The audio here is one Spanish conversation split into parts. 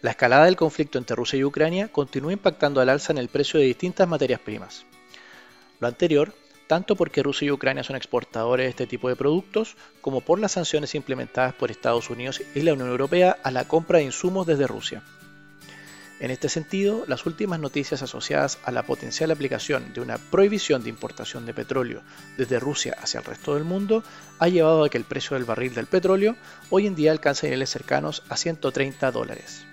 La escalada del conflicto entre Rusia y Ucrania continúa impactando al alza en el precio de distintas materias primas. Lo anterior, tanto porque Rusia y Ucrania son exportadores de este tipo de productos, como por las sanciones implementadas por Estados Unidos y la Unión Europea a la compra de insumos desde Rusia. En este sentido, las últimas noticias asociadas a la potencial aplicación de una prohibición de importación de petróleo desde Rusia hacia el resto del mundo ha llevado a que el precio del barril del petróleo hoy en día alcance niveles cercanos a 130 dólares.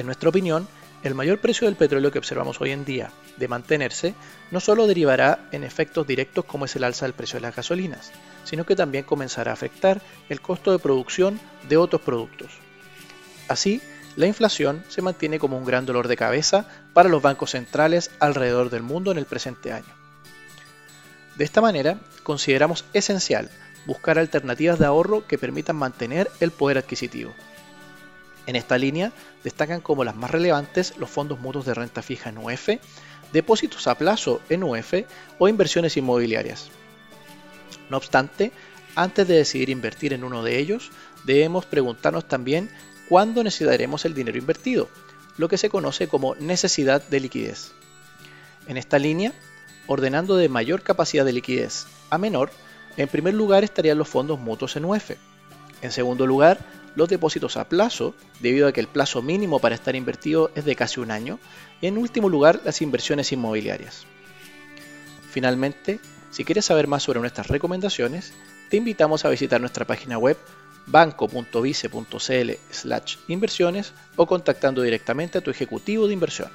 En nuestra opinión, el mayor precio del petróleo que observamos hoy en día de mantenerse no solo derivará en efectos directos como es el alza del precio de las gasolinas, sino que también comenzará a afectar el costo de producción de otros productos. Así, la inflación se mantiene como un gran dolor de cabeza para los bancos centrales alrededor del mundo en el presente año. De esta manera, consideramos esencial buscar alternativas de ahorro que permitan mantener el poder adquisitivo. En esta línea destacan como las más relevantes los fondos mutuos de renta fija en UF, depósitos a plazo en UF o inversiones inmobiliarias. No obstante, antes de decidir invertir en uno de ellos, debemos preguntarnos también cuándo necesitaremos el dinero invertido, lo que se conoce como necesidad de liquidez. En esta línea, ordenando de mayor capacidad de liquidez a menor, en primer lugar estarían los fondos mutuos en UF. En segundo lugar, los depósitos a plazo, debido a que el plazo mínimo para estar invertido es de casi un año. Y en último lugar, las inversiones inmobiliarias. Finalmente, si quieres saber más sobre nuestras recomendaciones, te invitamos a visitar nuestra página web banco.vice.cl inversiones o contactando directamente a tu ejecutivo de inversión.